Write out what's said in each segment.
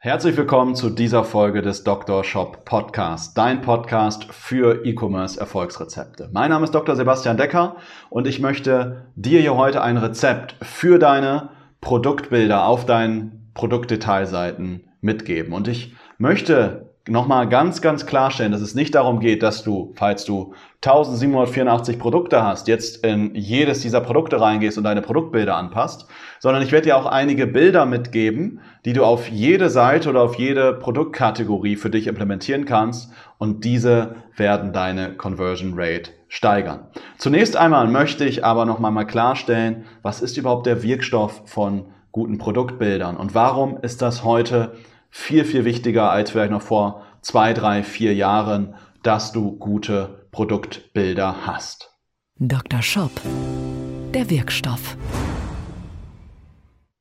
Herzlich willkommen zu dieser Folge des Dr. Shop Podcast, dein Podcast für E-Commerce Erfolgsrezepte. Mein Name ist Dr. Sebastian Decker und ich möchte dir hier heute ein Rezept für deine Produktbilder auf deinen Produktdetailseiten mitgeben. Und ich möchte nochmal ganz, ganz klarstellen, dass es nicht darum geht, dass du, falls du 1784 Produkte hast, jetzt in jedes dieser Produkte reingehst und deine Produktbilder anpasst, sondern ich werde dir auch einige Bilder mitgeben, die du auf jede Seite oder auf jede Produktkategorie für dich implementieren kannst und diese werden deine Conversion Rate steigern. Zunächst einmal möchte ich aber nochmal mal klarstellen, was ist überhaupt der Wirkstoff von guten Produktbildern und warum ist das heute viel, viel wichtiger als vielleicht noch vor zwei, drei, vier Jahren, dass du gute Produktbilder hast. Dr. Shop, der Wirkstoff.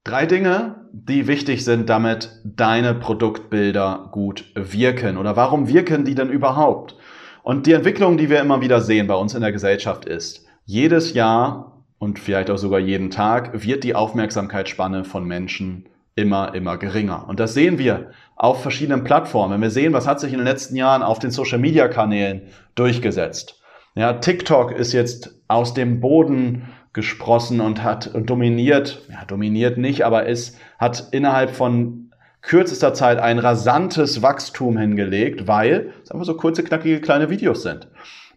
Drei Dinge, die wichtig sind, damit deine Produktbilder gut wirken. Oder warum wirken die denn überhaupt? Und die Entwicklung, die wir immer wieder sehen bei uns in der Gesellschaft ist, jedes Jahr und vielleicht auch sogar jeden Tag wird die Aufmerksamkeitsspanne von Menschen immer, immer geringer. Und das sehen wir auf verschiedenen Plattformen. Wir sehen, was hat sich in den letzten Jahren auf den Social-Media-Kanälen durchgesetzt. Ja, TikTok ist jetzt aus dem Boden gesprossen und hat dominiert, ja, dominiert nicht, aber es hat innerhalb von kürzester Zeit ein rasantes Wachstum hingelegt, weil es einfach so kurze, knackige kleine Videos sind.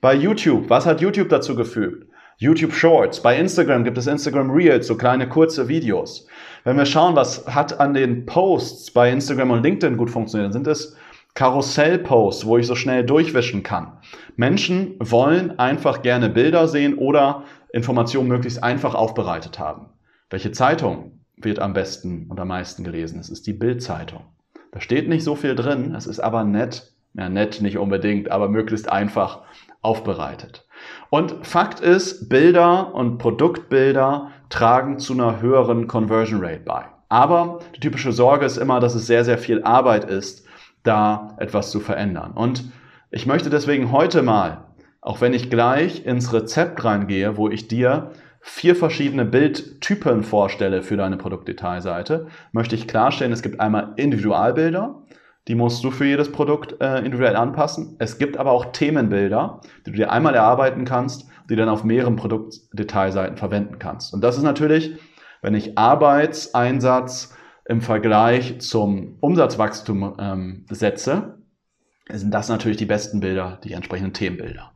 Bei YouTube, was hat YouTube dazu gefügt? YouTube Shorts, bei Instagram gibt es Instagram Reels, so kleine kurze Videos. Wenn wir schauen, was hat an den Posts bei Instagram und LinkedIn gut funktioniert, dann sind es Karussell-Posts, wo ich so schnell durchwischen kann. Menschen wollen einfach gerne Bilder sehen oder Informationen möglichst einfach aufbereitet haben. Welche Zeitung wird am besten und am meisten gelesen? Es ist die Bild-Zeitung. Da steht nicht so viel drin, es ist aber nett, ja nett nicht unbedingt, aber möglichst einfach aufbereitet. Und Fakt ist, Bilder und Produktbilder tragen zu einer höheren Conversion Rate bei. Aber die typische Sorge ist immer, dass es sehr, sehr viel Arbeit ist, da etwas zu verändern. Und ich möchte deswegen heute mal, auch wenn ich gleich ins Rezept reingehe, wo ich dir vier verschiedene Bildtypen vorstelle für deine Produktdetailseite, möchte ich klarstellen, es gibt einmal Individualbilder, die musst du für jedes Produkt äh, individuell anpassen. Es gibt aber auch Themenbilder, die du dir einmal erarbeiten kannst, die dann auf mehreren Produktdetailseiten verwenden kannst. Und das ist natürlich, wenn ich Arbeitseinsatz im Vergleich zum Umsatzwachstum ähm, setze, sind das natürlich die besten Bilder, die entsprechenden Themenbilder.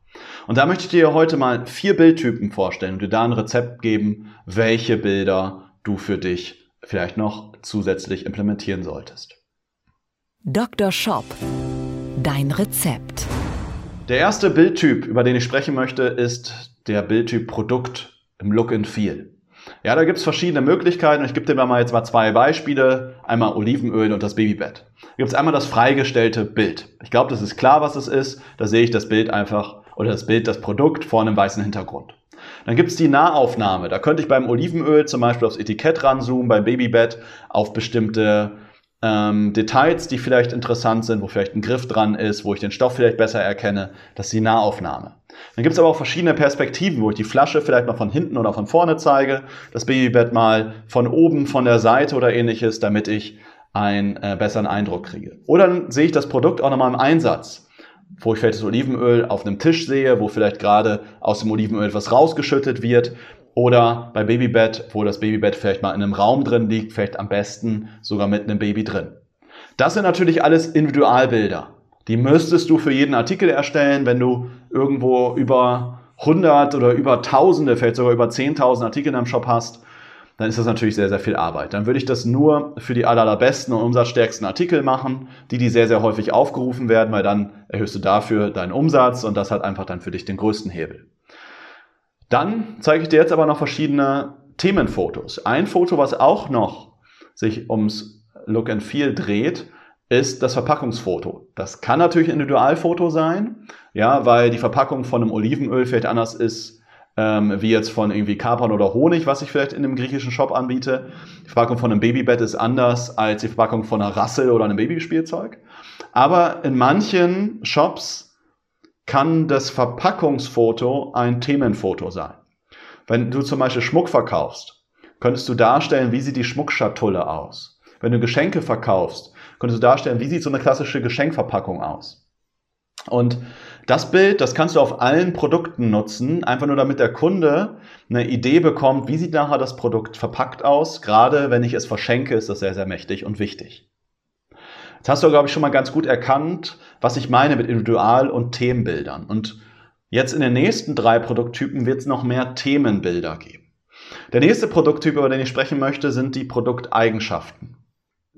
Und da möchte ich dir heute mal vier Bildtypen vorstellen und dir da ein Rezept geben, welche Bilder du für dich vielleicht noch zusätzlich implementieren solltest. Dr. Shop. Dein Rezept. Der erste Bildtyp, über den ich sprechen möchte, ist der Bildtyp Produkt im Look and Feel. Ja, da gibt es verschiedene Möglichkeiten. Ich gebe dir mal jetzt mal zwei Beispiele. Einmal Olivenöl und das Babybett. Da gibt es einmal das freigestellte Bild. Ich glaube, das ist klar, was es ist. Da sehe ich das Bild einfach oder das Bild, das Produkt vor einem weißen Hintergrund. Dann gibt es die Nahaufnahme. Da könnte ich beim Olivenöl zum Beispiel aufs Etikett ranzoomen, beim Babybett auf bestimmte ähm, Details, die vielleicht interessant sind, wo vielleicht ein Griff dran ist, wo ich den Stoff vielleicht besser erkenne. Das ist die Nahaufnahme. Dann gibt es aber auch verschiedene Perspektiven, wo ich die Flasche vielleicht mal von hinten oder von vorne zeige, das Babybett mal von oben, von der Seite oder ähnliches, damit ich einen äh, besseren Eindruck kriege. Oder dann sehe ich das Produkt auch nochmal im Einsatz, wo ich vielleicht das Olivenöl auf einem Tisch sehe, wo vielleicht gerade aus dem Olivenöl etwas rausgeschüttet wird oder bei Babybett, wo das Babybett vielleicht mal in einem Raum drin liegt, vielleicht am besten sogar mit einem Baby drin. Das sind natürlich alles Individualbilder. Die müsstest du für jeden Artikel erstellen, wenn du irgendwo über 100 oder über Tausende, vielleicht sogar über 10.000 Artikel in deinem Shop hast, dann ist das natürlich sehr, sehr viel Arbeit. Dann würde ich das nur für die allerbesten und umsatzstärksten Artikel machen, die, die sehr, sehr häufig aufgerufen werden, weil dann erhöhst du dafür deinen Umsatz und das hat einfach dann für dich den größten Hebel. Dann zeige ich dir jetzt aber noch verschiedene Themenfotos. Ein Foto, was auch noch sich ums Look and Feel dreht, ist das Verpackungsfoto. Das kann natürlich ein Individualfoto sein, ja, weil die Verpackung von einem Olivenöl vielleicht anders ist ähm, wie jetzt von irgendwie Kapern oder Honig, was ich vielleicht in einem griechischen Shop anbiete. Die Verpackung von einem Babybett ist anders als die Verpackung von einer Rassel oder einem Babyspielzeug. Aber in manchen Shops kann das Verpackungsfoto ein Themenfoto sein. Wenn du zum Beispiel Schmuck verkaufst, könntest du darstellen, wie sieht die Schmuckschatulle aus. Wenn du Geschenke verkaufst, könntest du darstellen, wie sieht so eine klassische Geschenkverpackung aus. Und das Bild, das kannst du auf allen Produkten nutzen, einfach nur damit der Kunde eine Idee bekommt, wie sieht nachher das Produkt verpackt aus. Gerade wenn ich es verschenke, ist das sehr, sehr mächtig und wichtig. Jetzt hast du, glaube ich, schon mal ganz gut erkannt, was ich meine mit Individual- und Themenbildern. Und jetzt in den nächsten drei Produkttypen wird es noch mehr Themenbilder geben. Der nächste Produkttyp, über den ich sprechen möchte, sind die Produkteigenschaften.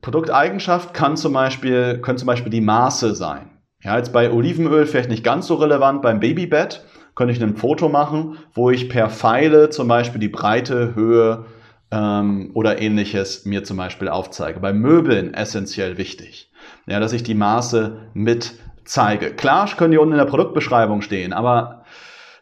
Produkteigenschaft kann zum Beispiel, können zum Beispiel die Maße sein. Ja, jetzt bei Olivenöl vielleicht nicht ganz so relevant. Beim Babybett könnte ich ein Foto machen, wo ich per Pfeile zum Beispiel die Breite, Höhe ähm, oder ähnliches mir zum Beispiel aufzeige. Bei Möbeln essentiell wichtig, ja, dass ich die Maße mit zeige. Klar können die unten in der Produktbeschreibung stehen, aber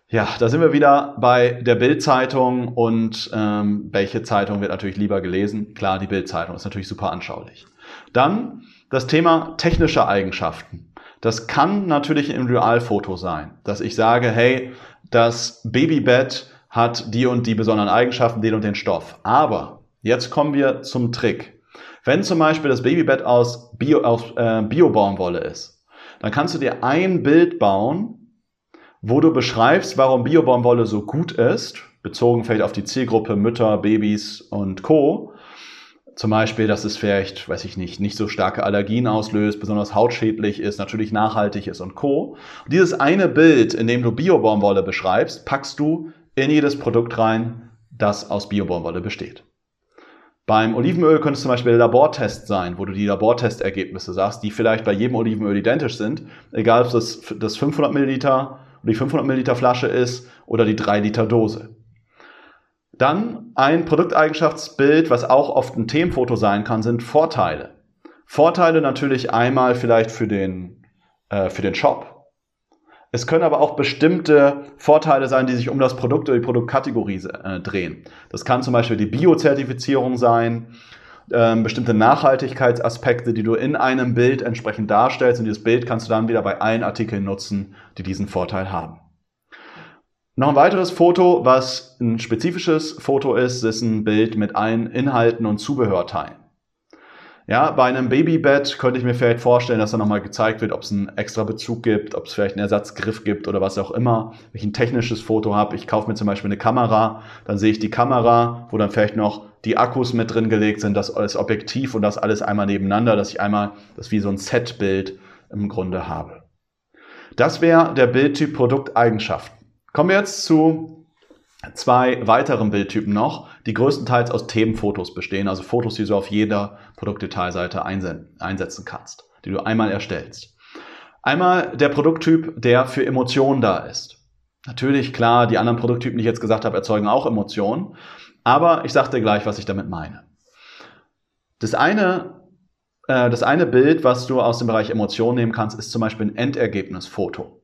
ja, da sind wir wieder bei der Bildzeitung und ähm, welche Zeitung wird natürlich lieber gelesen? Klar, die Bildzeitung ist natürlich super anschaulich. Dann das Thema technische Eigenschaften. Das kann natürlich ein Individualfoto sein, dass ich sage, hey, das Babybett hat die und die besonderen Eigenschaften, den und den Stoff. Aber jetzt kommen wir zum Trick. Wenn zum Beispiel das Babybett aus, Bio, aus äh, Biobaumwolle ist, dann kannst du dir ein Bild bauen, wo du beschreibst, warum Biobaumwolle so gut ist, bezogen vielleicht auf die Zielgruppe Mütter, Babys und Co. Zum Beispiel, dass es vielleicht, weiß ich nicht, nicht so starke Allergien auslöst, besonders hautschädlich ist, natürlich nachhaltig ist und Co. Und dieses eine Bild, in dem du Biobaumwolle beschreibst, packst du in jedes Produkt rein, das aus Biobaumwolle besteht. Beim Olivenöl könnte es zum Beispiel der Labortest sein, wo du die Labortestergebnisse sagst, die vielleicht bei jedem Olivenöl identisch sind, egal ob das das 500 Milliliter oder die 500 Milliliter Flasche ist oder die 3 Liter Dose. Dann ein Produkteigenschaftsbild, was auch oft ein Themenfoto sein kann, sind Vorteile. Vorteile natürlich einmal vielleicht für den, äh, für den Shop. Es können aber auch bestimmte Vorteile sein, die sich um das Produkt oder die Produktkategorie äh, drehen. Das kann zum Beispiel die Biozertifizierung sein, äh, bestimmte Nachhaltigkeitsaspekte, die du in einem Bild entsprechend darstellst. Und dieses Bild kannst du dann wieder bei allen Artikeln nutzen, die diesen Vorteil haben. Noch ein weiteres Foto, was ein spezifisches Foto ist, ist ein Bild mit allen Inhalten und Zubehörteilen. Ja, bei einem Babybett könnte ich mir vielleicht vorstellen, dass da nochmal gezeigt wird, ob es einen extra Bezug gibt, ob es vielleicht einen Ersatzgriff gibt oder was auch immer. Wenn ich ein technisches Foto habe, ich kaufe mir zum Beispiel eine Kamera, dann sehe ich die Kamera, wo dann vielleicht noch die Akkus mit drin gelegt sind, das als Objektiv und das alles einmal nebeneinander, dass ich einmal das wie so ein Setbild im Grunde habe. Das wäre der Bildtyp Produkteigenschaften. Kommen wir jetzt zu zwei weiteren Bildtypen noch, die größtenteils aus Themenfotos bestehen, also Fotos, die du auf jeder Produktdetailseite einsetzen kannst, die du einmal erstellst. Einmal der Produkttyp, der für Emotionen da ist. Natürlich, klar, die anderen Produkttypen, die ich jetzt gesagt habe, erzeugen auch Emotionen, aber ich sage dir gleich, was ich damit meine. Das eine, äh, das eine Bild, was du aus dem Bereich Emotionen nehmen kannst, ist zum Beispiel ein Endergebnisfoto.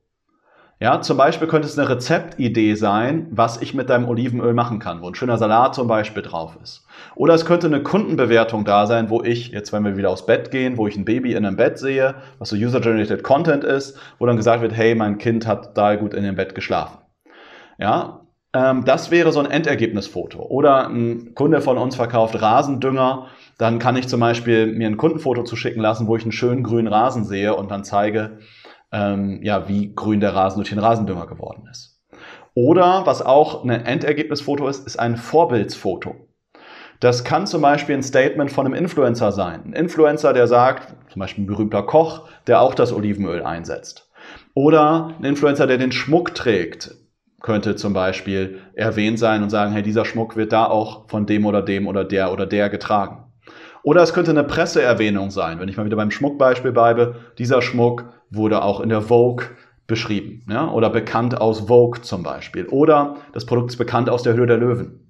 Ja, zum Beispiel könnte es eine Rezeptidee sein, was ich mit deinem Olivenöl machen kann, wo ein schöner Salat zum Beispiel drauf ist. Oder es könnte eine Kundenbewertung da sein, wo ich, jetzt wenn wir wieder aufs Bett gehen, wo ich ein Baby in einem Bett sehe, was so User-Generated Content ist, wo dann gesagt wird, hey, mein Kind hat da gut in dem Bett geschlafen. Ja, ähm, das wäre so ein Endergebnisfoto. Oder ein Kunde von uns verkauft Rasendünger, dann kann ich zum Beispiel mir ein Kundenfoto zuschicken lassen, wo ich einen schönen grünen Rasen sehe und dann zeige, ähm, ja, wie grün der Rasen durch den Rasendünger geworden ist. Oder was auch ein Endergebnisfoto ist, ist ein Vorbildsfoto. Das kann zum Beispiel ein Statement von einem Influencer sein. Ein Influencer, der sagt, zum Beispiel ein berühmter Koch, der auch das Olivenöl einsetzt. Oder ein Influencer, der den Schmuck trägt, könnte zum Beispiel erwähnt sein und sagen, hey, dieser Schmuck wird da auch von dem oder dem oder der oder der getragen. Oder es könnte eine Presseerwähnung sein, wenn ich mal wieder beim Schmuckbeispiel bleibe. Dieser Schmuck wurde auch in der Vogue beschrieben ja? oder bekannt aus Vogue zum Beispiel. Oder das Produkt ist bekannt aus der Höhe der Löwen.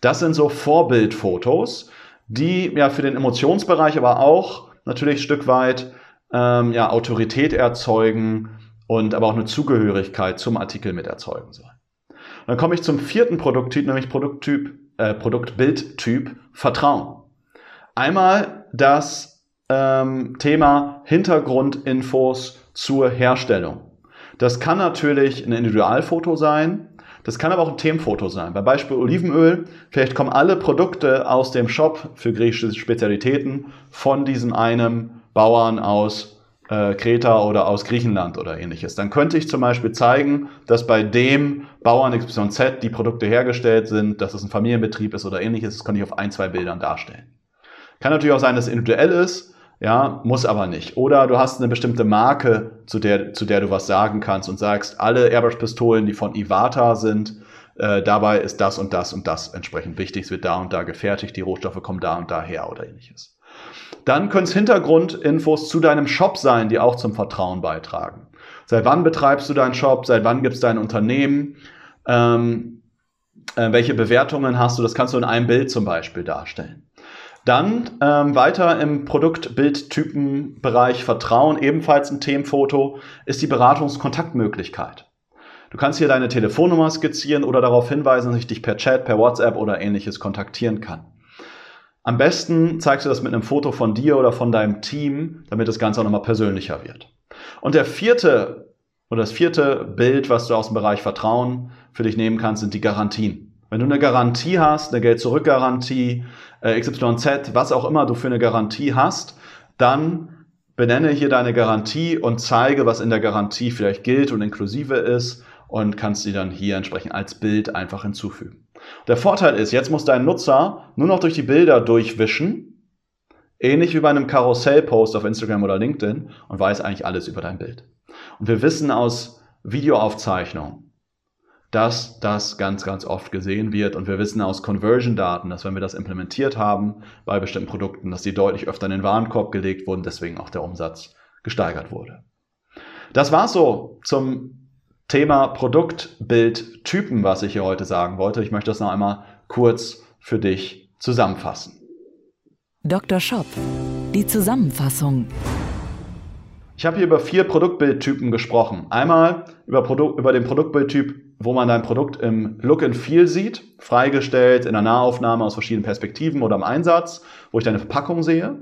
Das sind so Vorbildfotos, die ja für den Emotionsbereich, aber auch natürlich ein Stück weit ähm, ja, Autorität erzeugen und aber auch eine Zugehörigkeit zum Artikel mit erzeugen soll. Und dann komme ich zum vierten Produkttyp, nämlich Produkttyp, äh, Produktbildtyp Vertrauen. Einmal das ähm, Thema Hintergrundinfos zur Herstellung. Das kann natürlich ein Individualfoto sein, das kann aber auch ein Themenfoto sein. Bei Beispiel Olivenöl, vielleicht kommen alle Produkte aus dem Shop für griechische Spezialitäten von diesem einen Bauern aus äh, Kreta oder aus Griechenland oder ähnliches. Dann könnte ich zum Beispiel zeigen, dass bei dem Bauern XYZ die Produkte hergestellt sind, dass es ein Familienbetrieb ist oder ähnliches. Das könnte ich auf ein, zwei Bildern darstellen. Kann natürlich auch sein, dass es individuell ist, ja, muss aber nicht. Oder du hast eine bestimmte Marke, zu der, zu der du was sagen kannst und sagst, alle Airbrush-Pistolen, die von Iwata sind, äh, dabei ist das und das und das entsprechend wichtig. Es wird da und da gefertigt, die Rohstoffe kommen da und da her oder ähnliches. Dann können es Hintergrundinfos zu deinem Shop sein, die auch zum Vertrauen beitragen. Seit wann betreibst du deinen Shop? Seit wann gibt es dein Unternehmen? Ähm, äh, welche Bewertungen hast du? Das kannst du in einem Bild zum Beispiel darstellen. Dann ähm, weiter im Produktbildtypenbereich Vertrauen, ebenfalls ein Themenfoto, ist die Beratungskontaktmöglichkeit. Du kannst hier deine Telefonnummer skizzieren oder darauf hinweisen, dass ich dich per Chat, per WhatsApp oder ähnliches kontaktieren kann. Am besten zeigst du das mit einem Foto von dir oder von deinem Team, damit das Ganze auch nochmal persönlicher wird. Und der vierte oder das vierte Bild, was du aus dem Bereich Vertrauen für dich nehmen kannst, sind die Garantien. Wenn du eine Garantie hast, eine Geld-Zurück-Garantie, äh, XYZ, was auch immer du für eine Garantie hast, dann benenne hier deine Garantie und zeige, was in der Garantie vielleicht gilt und inklusive ist und kannst sie dann hier entsprechend als Bild einfach hinzufügen. Der Vorteil ist, jetzt muss dein Nutzer nur noch durch die Bilder durchwischen, ähnlich wie bei einem Karussell-Post auf Instagram oder LinkedIn und weiß eigentlich alles über dein Bild. Und wir wissen aus Videoaufzeichnungen, dass das ganz, ganz oft gesehen wird. Und wir wissen aus Conversion-Daten, dass wenn wir das implementiert haben bei bestimmten Produkten, dass die deutlich öfter in den Warenkorb gelegt wurden, deswegen auch der Umsatz gesteigert wurde. Das war's so zum Thema Produktbildtypen, was ich hier heute sagen wollte. Ich möchte das noch einmal kurz für dich zusammenfassen. Dr. Shop, die Zusammenfassung. Ich habe hier über vier Produktbildtypen gesprochen. Einmal über, Produ über den Produktbildtyp, wo man dein Produkt im Look and Feel sieht, freigestellt in der Nahaufnahme aus verschiedenen Perspektiven oder im Einsatz, wo ich deine Verpackung sehe.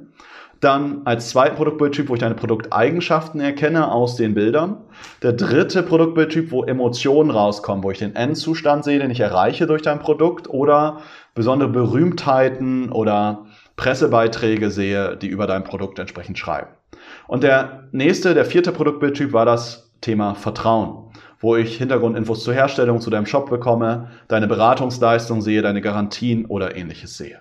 Dann als zweiten Produktbildtyp, wo ich deine Produkteigenschaften erkenne aus den Bildern. Der dritte Produktbildtyp, wo Emotionen rauskommen, wo ich den Endzustand sehe, den ich erreiche durch dein Produkt oder besondere Berühmtheiten oder Pressebeiträge sehe, die über dein Produkt entsprechend schreiben. Und der nächste, der vierte Produktbildtyp war das Thema Vertrauen, wo ich Hintergrundinfos zur Herstellung, zu deinem Shop bekomme, deine Beratungsleistung sehe, deine Garantien oder ähnliches sehe.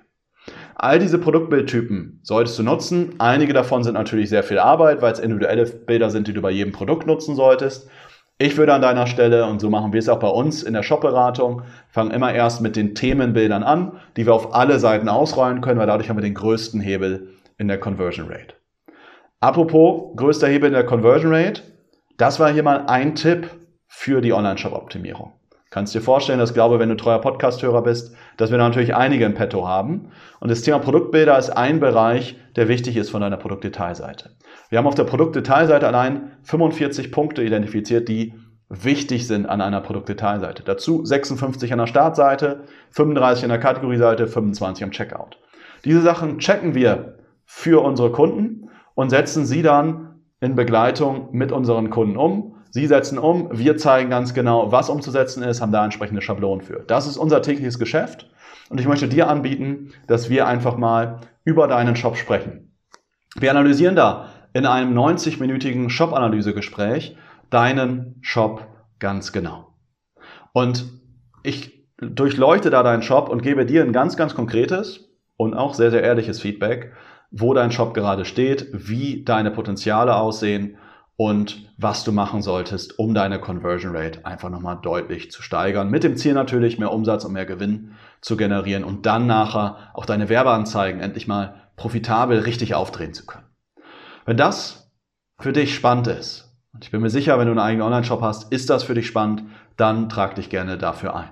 All diese Produktbildtypen solltest du nutzen. Einige davon sind natürlich sehr viel Arbeit, weil es individuelle Bilder sind, die du bei jedem Produkt nutzen solltest. Ich würde an deiner Stelle, und so machen wir es auch bei uns in der Shop-Beratung, fangen immer erst mit den Themenbildern an, die wir auf alle Seiten ausrollen können, weil dadurch haben wir den größten Hebel in der Conversion Rate. Apropos größter Hebel in der Conversion Rate, das war hier mal ein Tipp für die Online-Shop-Optimierung. Kannst dir vorstellen, dass ich glaube, wenn du treuer Podcast-Hörer bist, dass wir da natürlich einige im Petto haben. Und das Thema Produktbilder ist ein Bereich, der wichtig ist von deiner Produktdetailseite. Wir haben auf der Produktdetailseite allein 45 Punkte identifiziert, die wichtig sind an einer Produktdetailseite. Dazu 56 an der Startseite, 35 an der Kategorieseite, 25 am Checkout. Diese Sachen checken wir für unsere Kunden und setzen sie dann in Begleitung mit unseren Kunden um Sie setzen um, wir zeigen ganz genau, was umzusetzen ist, haben da entsprechende Schablonen für. Das ist unser tägliches Geschäft und ich möchte dir anbieten, dass wir einfach mal über deinen Shop sprechen. Wir analysieren da in einem 90-minütigen Shop-Analyse-Gespräch deinen Shop ganz genau. Und ich durchleuchte da deinen Shop und gebe dir ein ganz, ganz konkretes und auch sehr, sehr ehrliches Feedback, wo dein Shop gerade steht, wie deine Potenziale aussehen und was du machen solltest, um deine Conversion Rate einfach nochmal deutlich zu steigern. Mit dem Ziel natürlich, mehr Umsatz und mehr Gewinn zu generieren und dann nachher auch deine Werbeanzeigen endlich mal profitabel richtig aufdrehen zu können. Wenn das für dich spannend ist, und ich bin mir sicher, wenn du einen eigenen Online-Shop hast, ist das für dich spannend, dann trag dich gerne dafür ein.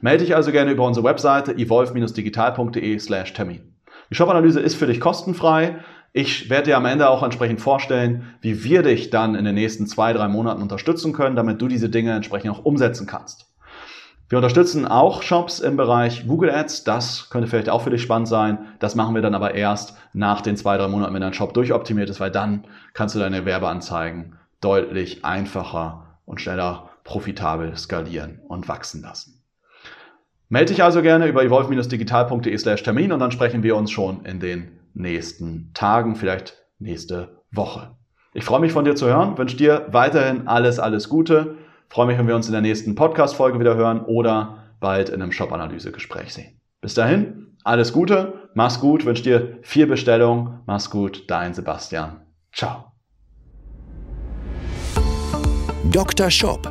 Melde dich also gerne über unsere Webseite evolve-digital.de slash Termin. Die Shop-Analyse ist für dich kostenfrei. Ich werde dir am Ende auch entsprechend vorstellen, wie wir dich dann in den nächsten zwei, drei Monaten unterstützen können, damit du diese Dinge entsprechend auch umsetzen kannst. Wir unterstützen auch Shops im Bereich Google Ads. Das könnte vielleicht auch für dich spannend sein. Das machen wir dann aber erst nach den zwei, drei Monaten, wenn dein Shop durchoptimiert ist, weil dann kannst du deine Werbeanzeigen deutlich einfacher und schneller profitabel skalieren und wachsen lassen. Melde dich also gerne über evolve-digital.de slash Termin und dann sprechen wir uns schon in den nächsten Tagen, vielleicht nächste Woche. Ich freue mich von dir zu hören, wünsche dir weiterhin alles, alles Gute. Freue mich, wenn wir uns in der nächsten Podcast-Folge wieder hören oder bald in einem Shop-Analyse-Gespräch sehen. Bis dahin, alles Gute, mach's gut, wünsche dir viel Bestellung, mach's gut, dein Sebastian. Ciao. Dr. Shop,